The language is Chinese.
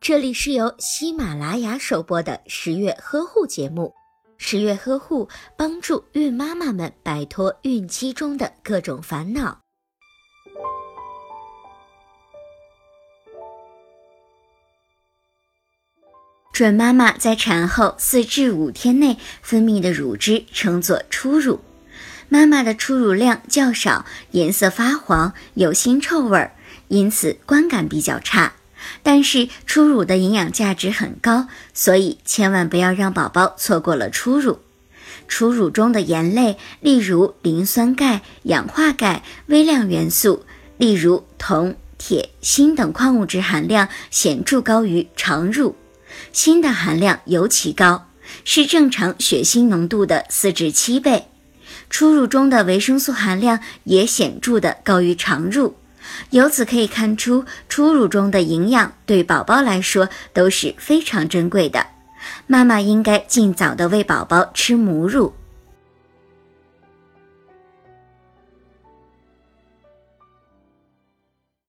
这里是由喜马拉雅首播的十月呵护节目。十月呵护帮助孕妈妈们摆脱孕期中的各种烦恼。准妈妈在产后四至五天内分泌的乳汁称作初乳，妈妈的初乳量较少，颜色发黄，有腥臭味儿，因此观感比较差。但是初乳的营养价值很高，所以千万不要让宝宝错过了初乳。初乳中的盐类，例如磷酸钙、氧化钙、微量元素，例如铜、铁、锌等矿物质含量显著高于常乳，锌的含量尤其高，是正常血锌浓度的四至七倍。初乳中的维生素含量也显著的高于常乳。由此可以看出，初乳中的营养对宝宝来说都是非常珍贵的。妈妈应该尽早的喂宝宝吃母乳。